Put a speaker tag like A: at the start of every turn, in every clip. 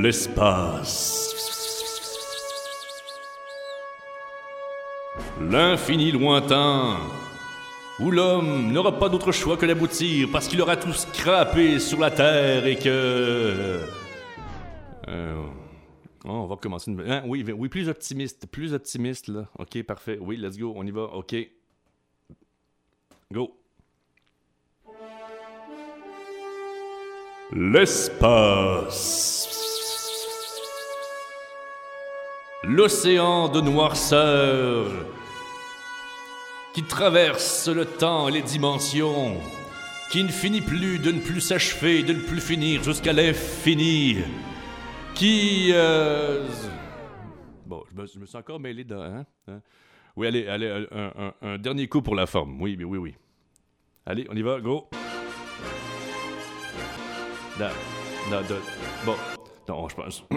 A: l'espace. L'infini lointain, où l'homme n'aura pas d'autre choix que d'aboutir parce qu'il aura tout scrappé sur la terre et que... Euh, oh, on va commencer une... hein, oui, oui, plus optimiste, plus optimiste, là. Ok, parfait. Oui, let's go, on y va. Ok. Go. L'espace. L'océan de noirceur qui traverse le temps et les dimensions, qui ne finit plus de ne plus s'achever, de ne plus finir jusqu'à l'infini, qui... euh, Bon, je me, je me suis encore mêlé dans... hein, hein. Oui, allez, allez, un, dernier coup pour la forme. Oui, oui, oui. Allez, on y va, go. Non, non, bon, non, je pense.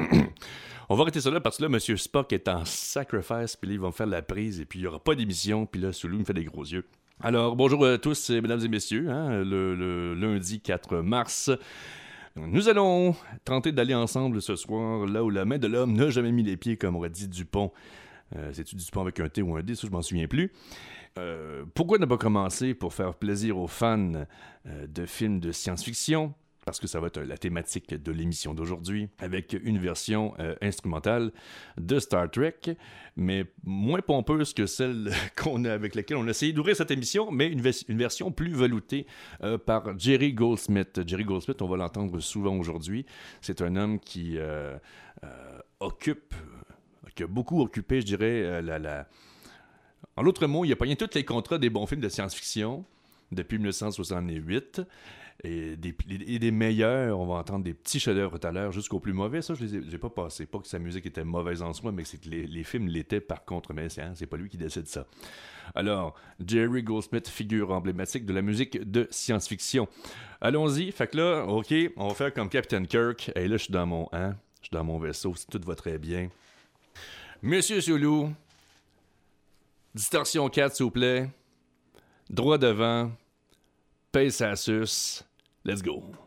A: on va arrêter ça là parce que là, Monsieur Spock est en sacrifice, puis là, ils vont faire la prise, et puis il n'y aura pas d'émission, puis là, Soulou me fait des gros yeux. Alors, bonjour à tous, et mesdames et messieurs, hein, le, lundi 4 mars. Nous allons tenter d'aller ensemble ce soir là où la main de l'homme n'a jamais mis les pieds, comme aurait dit Dupont. Euh, C'est-tu Dupont avec un T ou un D, ça je m'en souviens plus. Euh, pourquoi ne pas commencer pour faire plaisir aux fans euh, de films de science-fiction? Parce que ça va être la thématique de l'émission d'aujourd'hui, avec une version euh, instrumentale de Star Trek, mais moins pompeuse que celle qu'on a, avec laquelle on a essayé d'ouvrir cette émission, mais une, vers- une version plus veloutée euh, par Jerry Goldsmith. Jerry Goldsmith, on va l'entendre souvent aujourd'hui. C'est un homme qui euh, euh, occupe, qui a beaucoup occupé, je dirais, euh, la, en d'autres mots, il a pogné tous les contrats des bons films de science-fiction depuis 1968. Et des, meilleurs, on va entendre des petits chefs-d'œuvre tout à l'heure, jusqu'aux plus mauvais. Ça, je les pas passé. Pas que sa musique était mauvaise en soi, mais c'est que les, films l'étaient par contre. Mais c'est, hein, c'est pas lui qui décide ça. Alors, Jerry Goldsmith, figure emblématique de la musique de science-fiction. Allons-y. Fait que là, OK, on va faire comme Captain Kirk. Et là, je suis dans mon, hein, je suis dans mon vaisseau, si tout va très bien. Monsieur Soulou, distorsion 4, s'il vous plaît. Droit devant. Paye sa suce. Let's go.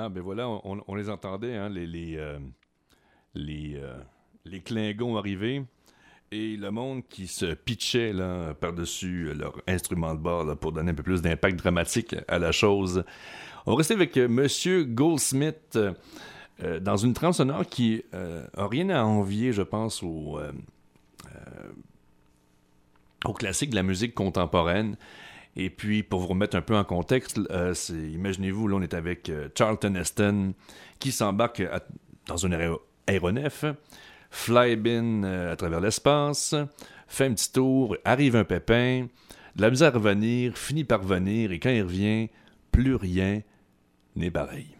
A: Ah, ben voilà, on, les entendait, hein, les, les, euh, les, euh, et le monde qui se pitchait par-dessus leur instrument de bord pour donner un peu plus d'impact dramatique à la chose. On rester avec euh, Monsieur Goldsmith dans une trame sonore qui n'a rien à envier, je pense, au, au classique de la musique contemporaine. Et puis, pour vous remettre un peu en contexte, euh, imaginez-vous, là, on est avec euh, Charlton Heston qui s'embarque dans un aéronef, fly bin euh, à travers l'espace, fait un petit tour, arrive un pépin, de la misère à revenir, finit par revenir, et quand il revient, plus rien n'est pareil.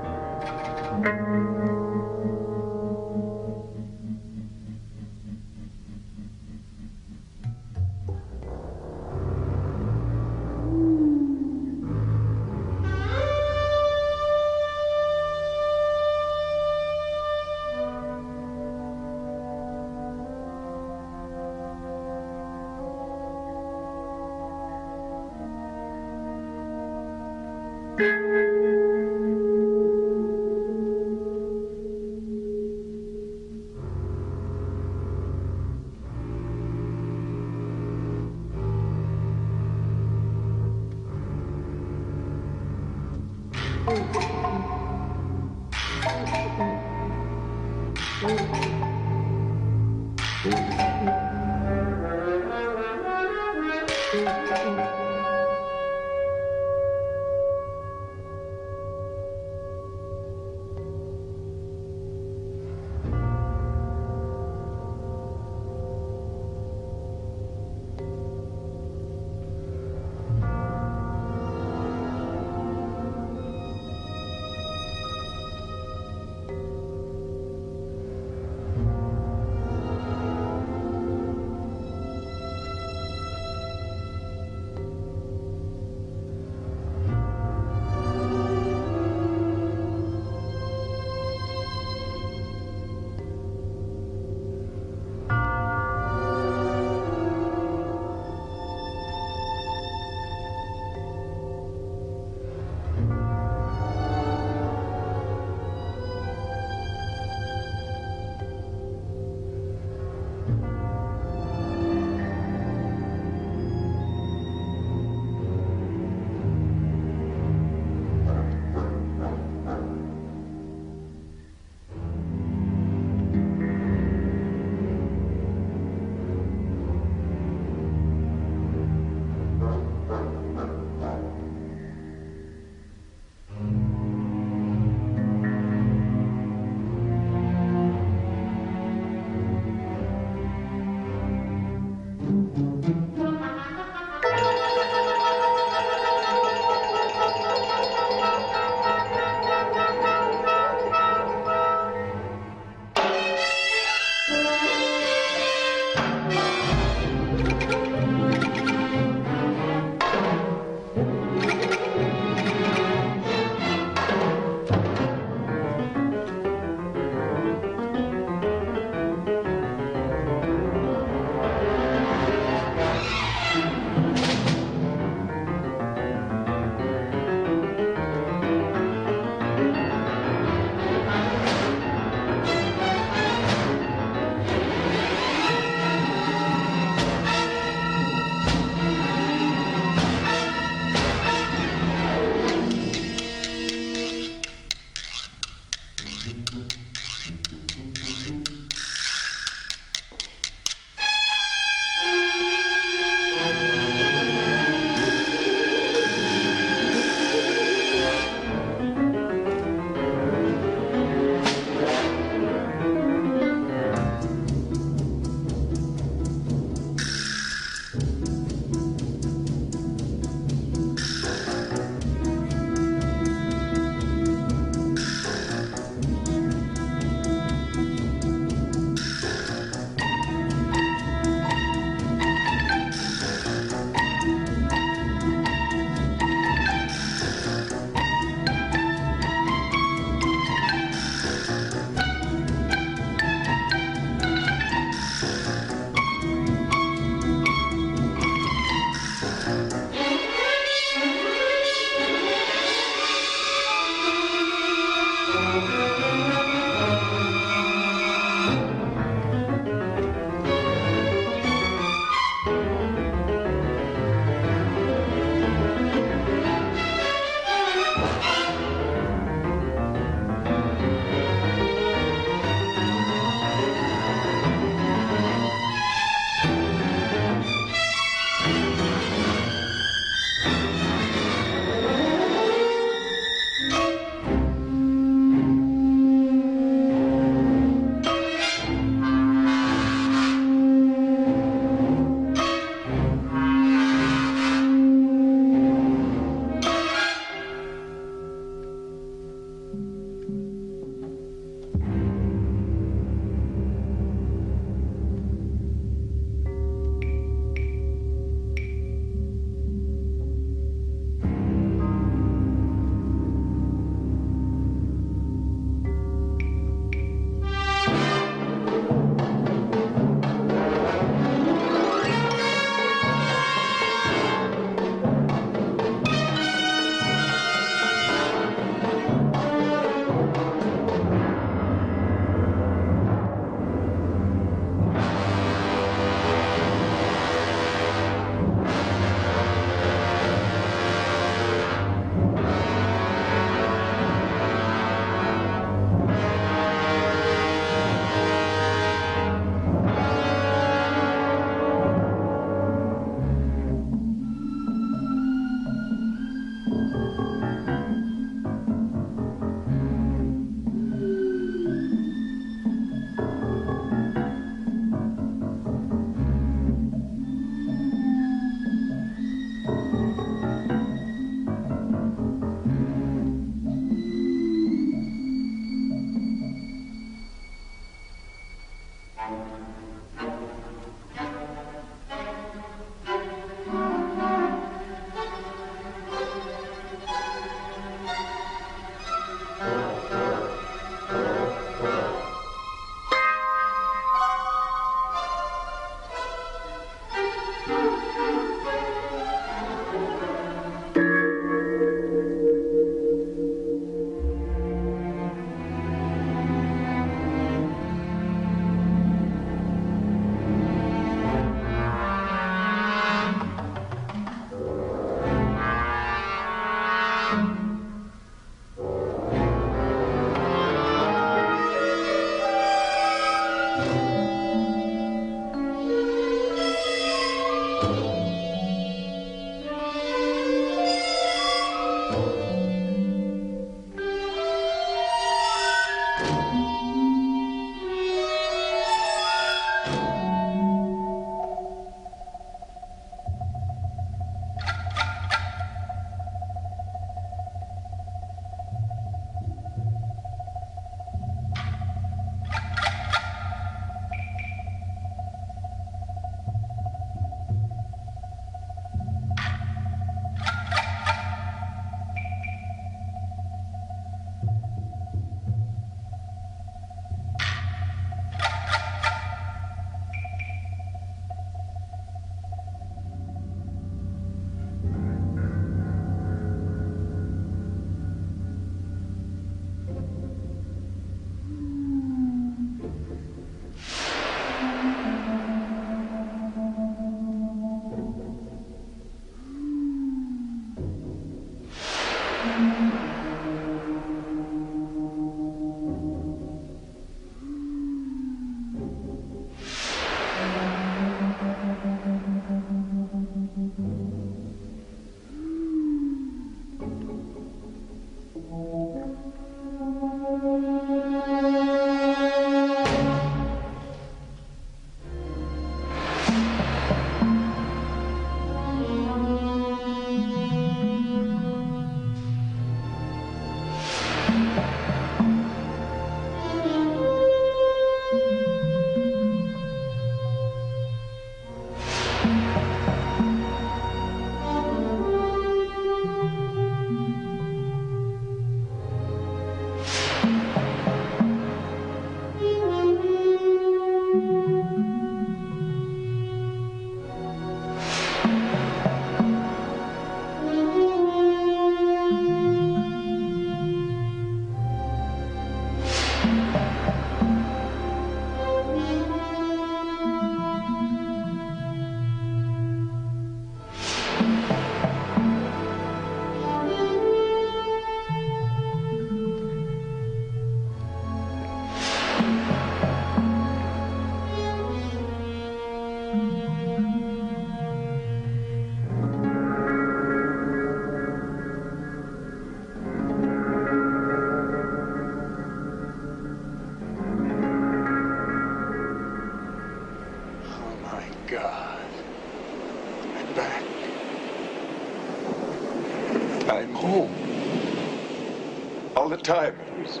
B: Timers.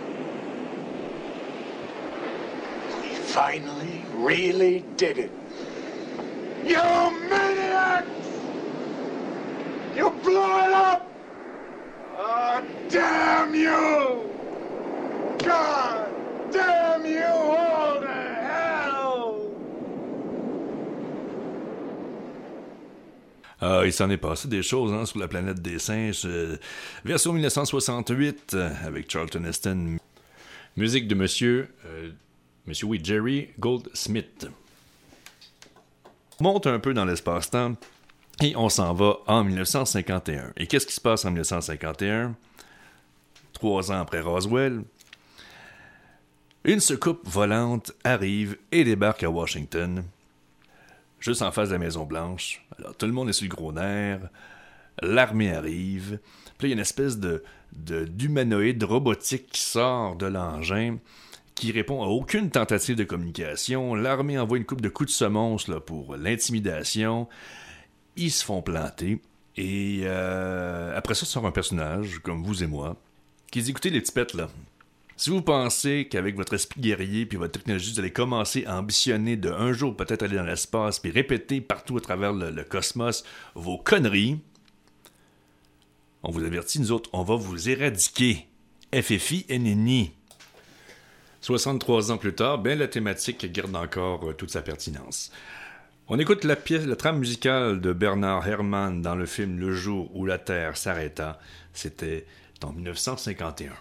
B: We finally, really did it.
A: Ah, il s'en est passé des choses hein, sur la planète des singes. Euh, version 1968 euh, avec Charlton Heston. Musique de monsieur, euh, monsieur oui, Jerry Goldsmith. On monte un peu dans l'espace-temps et on s'en va en 1951. Et qu'est-ce qui se passe en 1951? Trois ans après Roswell, une soucoupe volante arrive et débarque à Washington juste en face de la Maison-Blanche. Alors, tout le monde est sur le gros nerf. L'armée arrive. Puis il y a une espèce de, d'humanoïde robotique qui sort de l'engin qui répond à aucune tentative de communication. L'armée envoie une coupe de coups de semonce pour l'intimidation. Ils se font planter. Et euh, après ça, sort un personnage, comme vous et moi, qui dit Écoutez, les petits pets, là, si vous pensez qu'avec votre esprit guerrier puis votre technologie, vous allez commencer à ambitionner de un jour peut-être aller dans l'espace puis répéter partout à travers le, cosmos vos conneries, on vous avertit, nous autres, on va vous éradiquer. FFI NNI. 63 ans plus tard, ben la thématique garde encore euh, toute sa pertinence. On écoute la pièce, la trame musicale de Bernard Herrmann dans le film Le jour où la Terre s'arrêta. C'était en 1951.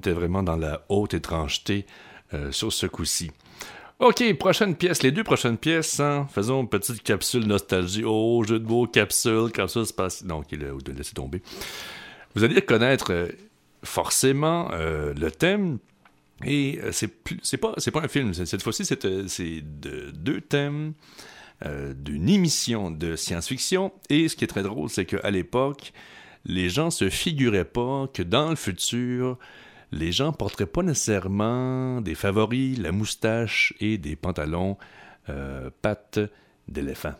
A: Était vraiment dans la haute étrangeté euh, sur ce coup-ci. OK, prochaine pièce. Les deux prochaines pièces, hein, faisons une petite capsule nostalgie. Oh, jeu de mots, capsule, capsule spatiale. Non, OK, là, laissez tomber. Vous allez connaître euh, forcément euh, le thème. Et c'est c'est pas, pas un film. Cette fois-ci, c'est de, deux thèmes d'une émission de science-fiction. Et ce qui est très drôle, c'est qu'à l'époque, les gens se figuraient pas que dans le futur, les gens porteraient pas nécessairement des favoris, la moustache et des pantalons euh, pattes d'éléphant.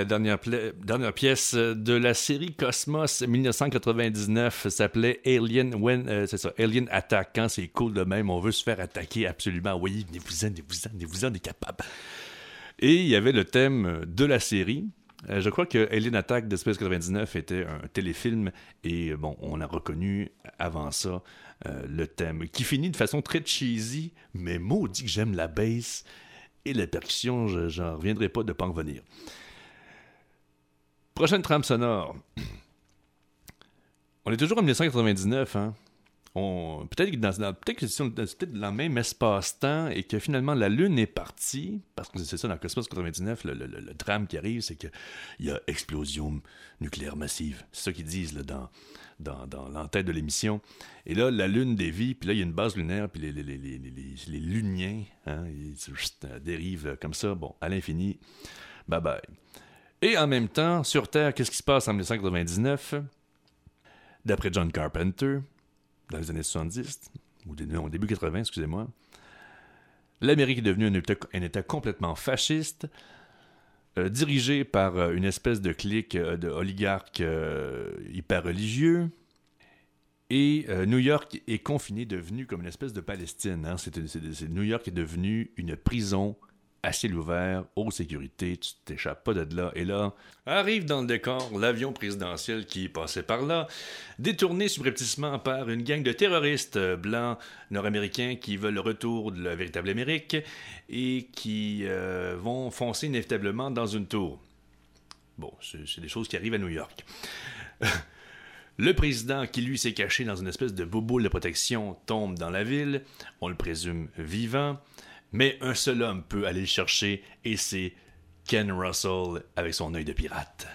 A: La dernière, pièce de la série Cosmos 1999 s'appelait Alien When, euh, c'est ça, Alien Attack. Quand c'est cool de même, on veut se faire attaquer absolument. Oui, venez-vous-en, venez-vous-en, venez-vous-en, on est capable. Et il y avait le thème de la série. Euh, je crois que Alien Attack de Space 99 était un téléfilm et bon, on a reconnu avant ça euh, le thème qui finit de façon très cheesy, mais maudit que j'aime la bass et la percussion, je n'en reviendrai pas de pas en venir. Prochaine trame sonore. On est toujours en 1999, hein? peut-être que, dans, peut que c'est dans le même espace-temps et que finalement la Lune est partie, parce que c'est ça dans Cosmos 99, le, drame qui arrive, c'est qu'il y a explosion nucléaire massive. C'est ça qu'ils disent là, dans, dans, dans l'entête de l'émission. Et là, la Lune dévie, puis là, il y a une base lunaire, puis les, les, les, les Luniens hein, ils, dérivent comme ça, bon, à l'infini. Bye bye. Et en même temps, sur Terre, qu'est-ce qui se passe en 1999 D'après John Carpenter, dans les années 70, ou début 80, excusez-moi, l'Amérique est devenue un État, complètement fasciste, euh, dirigé par euh, une espèce de clique euh, de oligarques hyper religieux. Et New York est confiné, devenu comme une espèce de Palestine. Hein. New York est devenu une prison à ciel ouvert, haute sécurité, tu t'échappes pas de là. Et là, arrive dans le décor l'avion présidentiel qui passait par là, détourné subrepticement par une gang de terroristes blancs nord-américains qui veulent le retour de la véritable Amérique et qui euh, vont foncer inévitablement dans une tour. Bon, c'est des choses qui arrivent à New York. Le président, qui lui s'est caché dans une espèce de boule de protection, tombe dans la ville. On le présume vivant. Mais un seul homme peut aller le chercher et c'est Ken Russell avec son œil de pirate.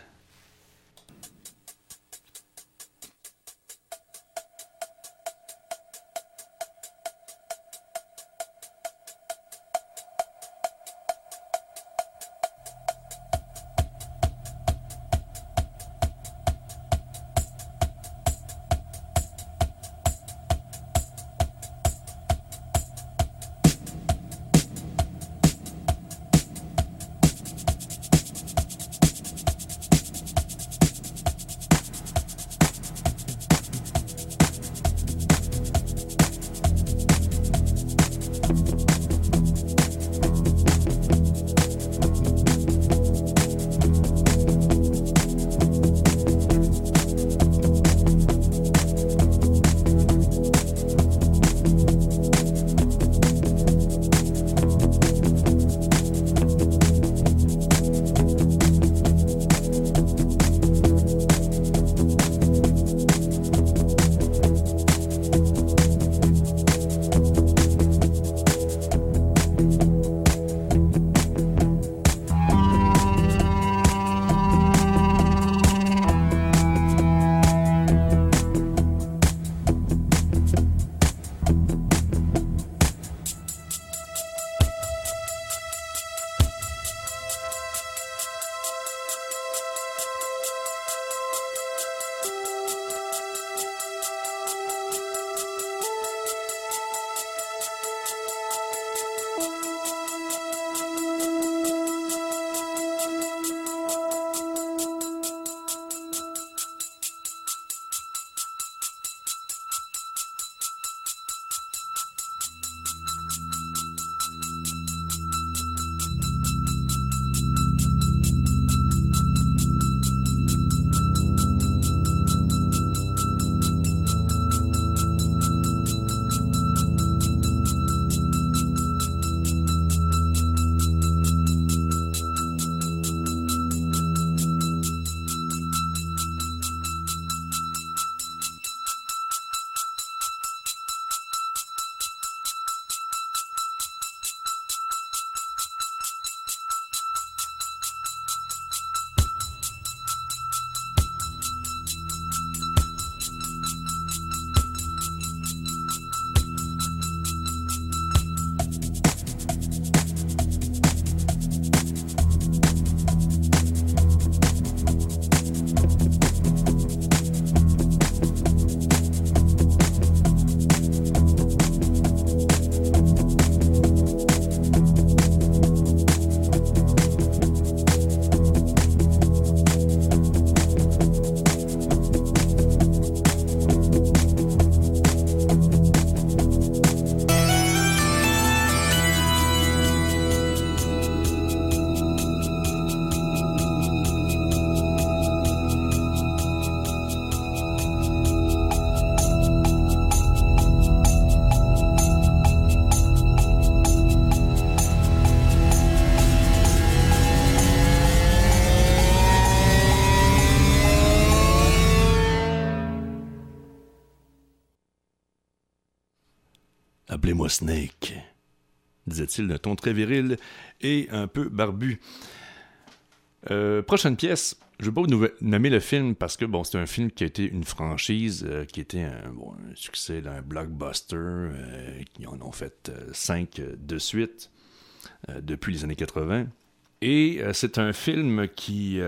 A: Snake, disait-il d'un ton très viril et un peu barbu. Euh, prochaine pièce, je ne vais pas vous nommer le film parce que bon, c'est un film qui a été une franchise, euh, qui était un, succès, un blockbuster. Euh, ils en ont fait cinq de suite depuis les années 80. Et c'est un film qui,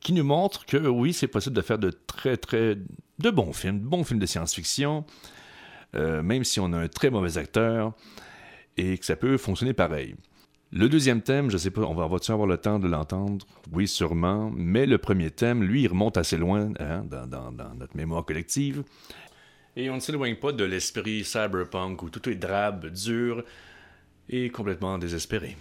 A: qui nous montre que oui, c'est possible de faire de très très de bons films, de bons films de science-fiction, même si on a un très mauvais acteur, et que ça peut fonctionner pareil. Le deuxième thème, je sais pas, on va, va avoir le temps de l'entendre? Oui, sûrement. Mais le premier thème, lui, il remonte assez loin hein, dans, notre mémoire collective. Et on ne s'éloigne pas de l'esprit cyberpunk où tout est drabe, dur et complètement désespéré.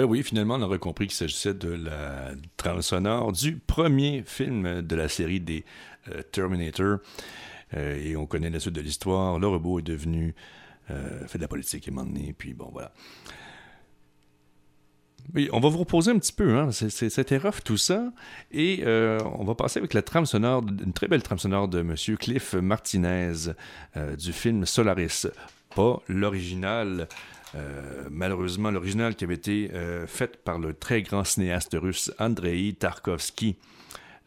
A: Ben oui, finalement, on aurait compris qu'il s'agissait de la trame sonore du premier film de la série des euh, Terminator. Euh, et on connaît la suite de l'histoire. Le robot est devenu. Euh, fait de la politique à un moment donné, puis bon, voilà. Oui, on va vous reposer un petit peu, hein. c'était rough tout ça, et on va passer avec la trame sonore, une très belle trame sonore de M. Cliff Martinez du film Solaris. Pas l'original, malheureusement l'original qui avait été fait par le très grand cinéaste russe Andrei Tarkovsky,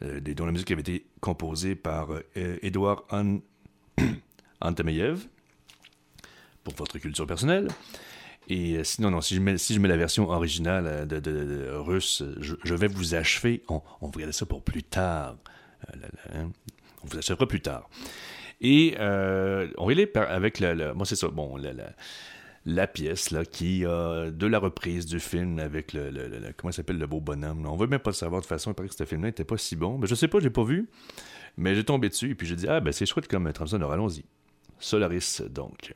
A: dont la musique avait été composée par Edouard Antemeyev, pour votre culture personnelle. Et euh, sinon, non, si je mets, si je mets la version originale euh, de, russe, je, vais vous achever. On, on va regarder ça pour plus tard. Euh, hein. On vous achèvera plus tard. Et on aller avec la, moi c'est ça, bon, la, pièce là, qui a de la reprise du film avec le, comment s'appelle le beau bonhomme. On veut même pas le savoir de toute façon, il paraît que ce film-là n'était pas si bon. Mais je sais pas, j'ai pas vu. Mais j'ai tombé dessus et puis j'ai dit, ah ben c'est chouette comme trame sonore, allons-y. Solaris donc.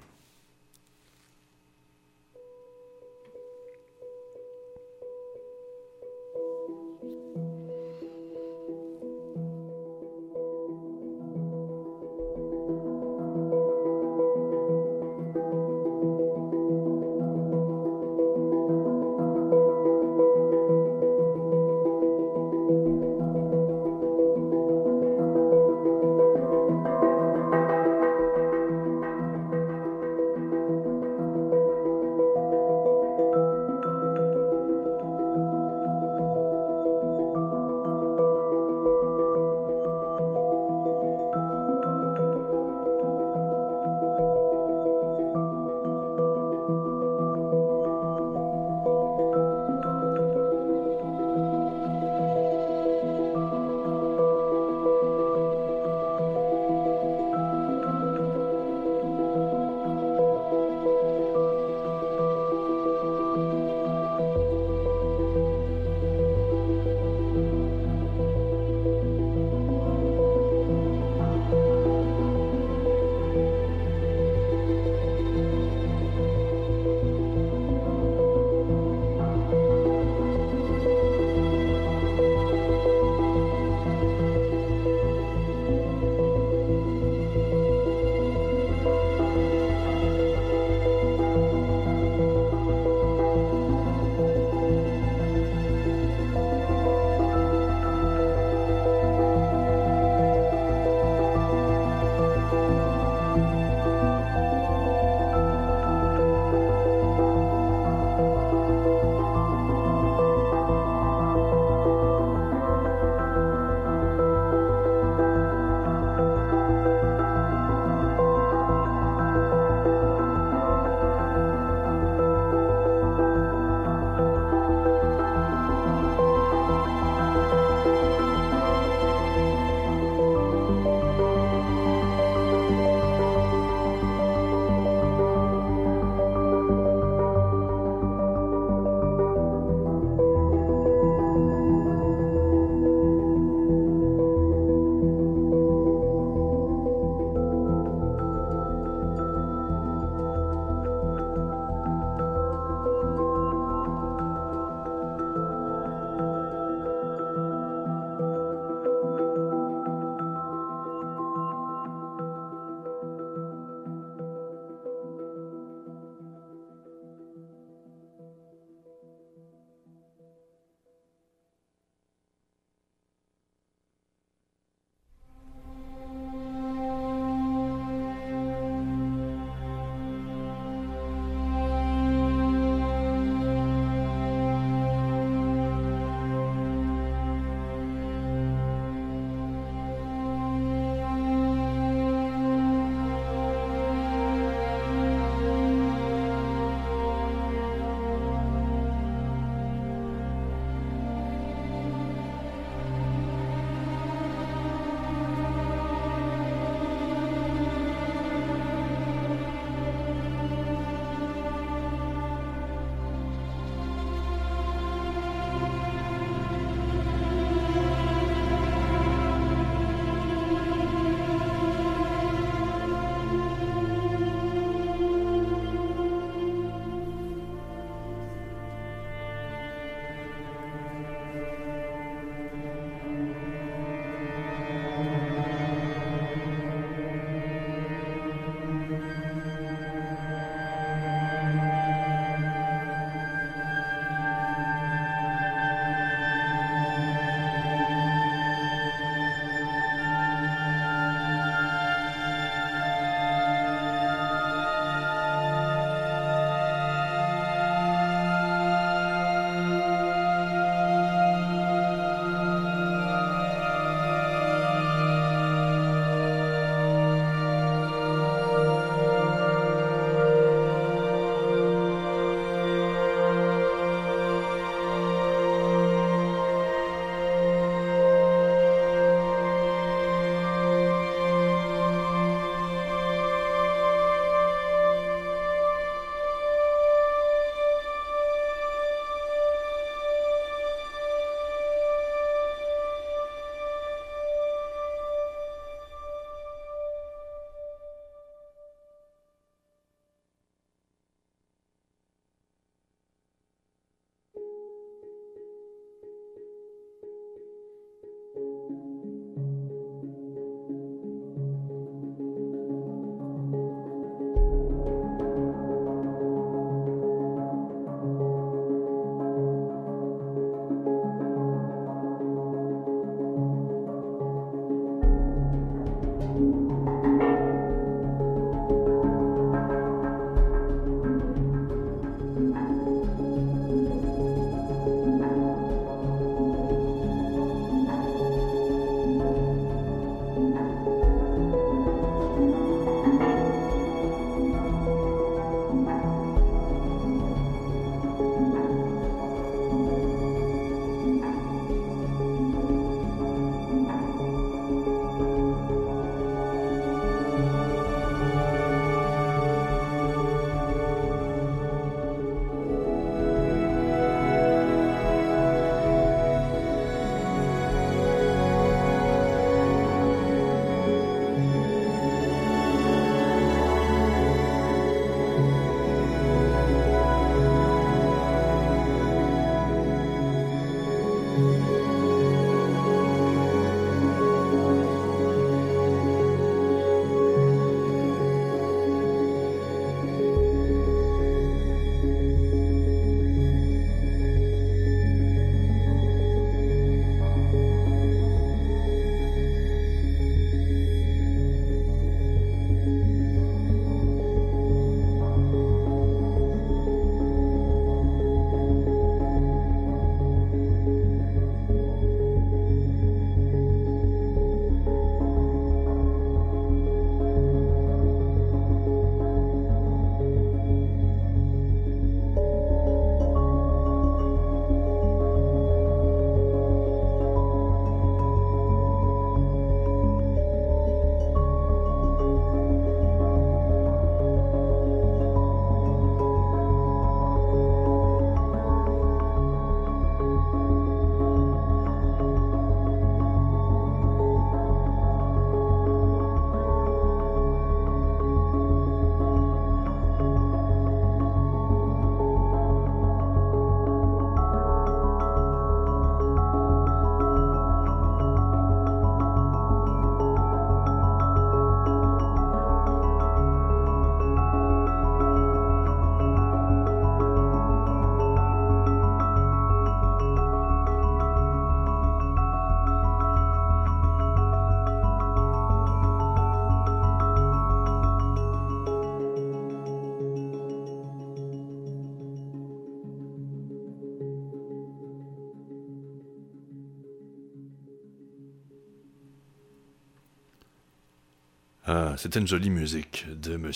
A: C'était une jolie musique de M.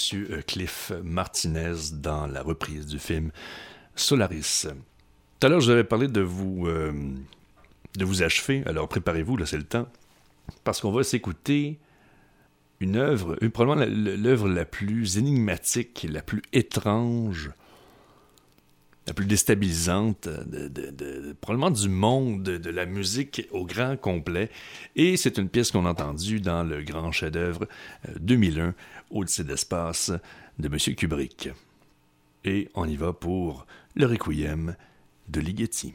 A: Cliff Martinez dans la reprise du film Solaris. Tout à l'heure, je vous avais parlé de vous, euh, de vous achever, alors préparez-vous, là c'est le temps, parce qu'on va s'écouter une œuvre, probablement l'œuvre la plus énigmatique, la plus étrange, la plus déstabilisante, probablement du monde de la musique au grand complet. Et c'est une pièce qu'on a entendue dans le grand chef-d'œuvre 2001, euh, Odyssée d'espace, de M. Kubrick. Et on y va pour le Requiem de Ligeti.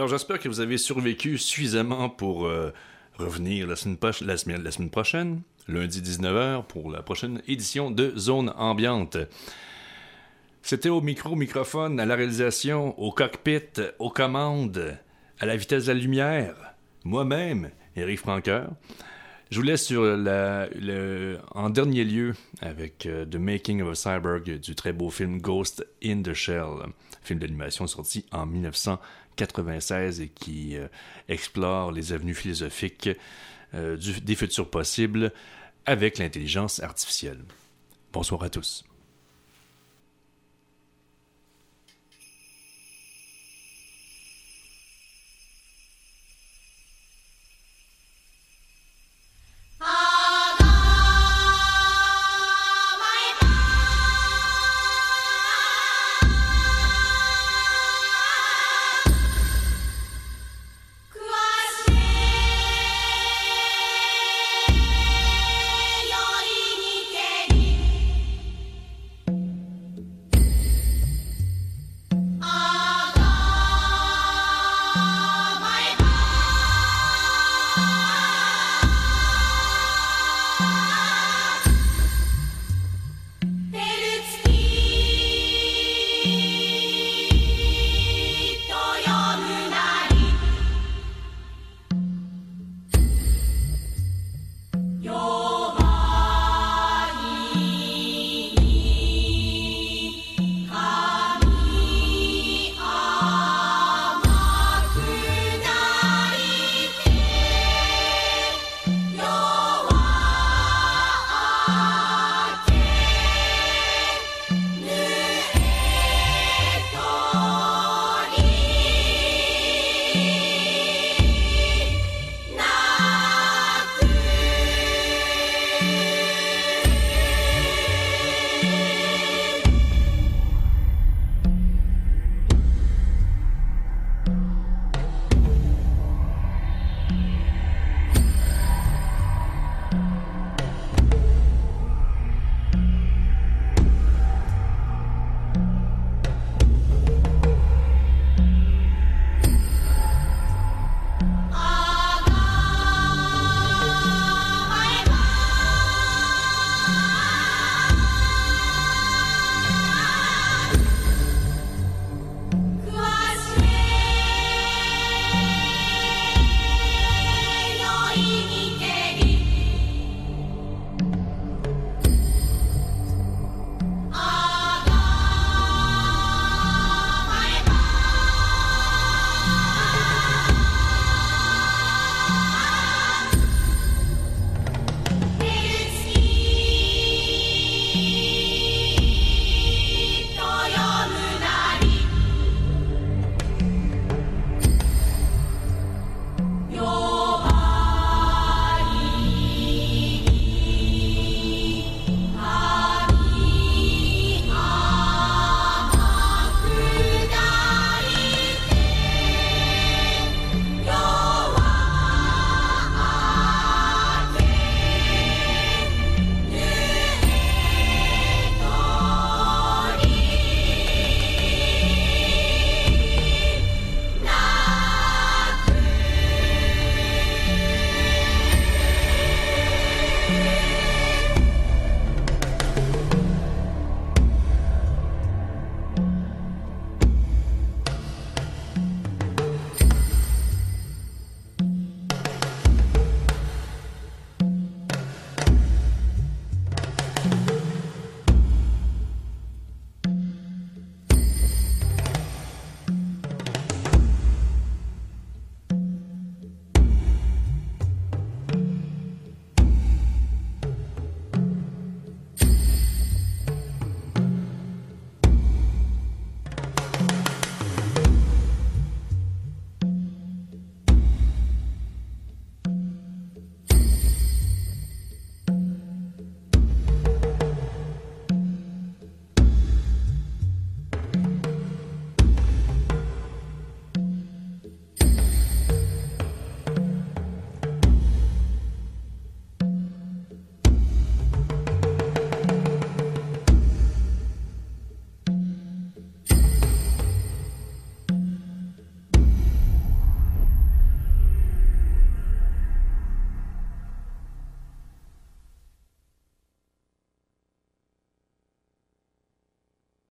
A: Alors j'espère que vous avez survécu suffisamment pour euh, revenir la semaine, prochaine, lundi 19h, pour la prochaine édition de Zone Ambiante. C'était au micro, microphone, à la réalisation, au cockpit, aux commandes, à la vitesse de la lumière. Moi-même, Eric Franqueur. Je vous laisse sur la, en dernier lieu avec euh, The Making of a Cyborg du très beau film Ghost in the Shell, film d'animation sorti en 1996 et qui euh, explore les avenues philosophiques euh, des futurs possibles avec l'intelligence artificielle. Bonsoir à tous.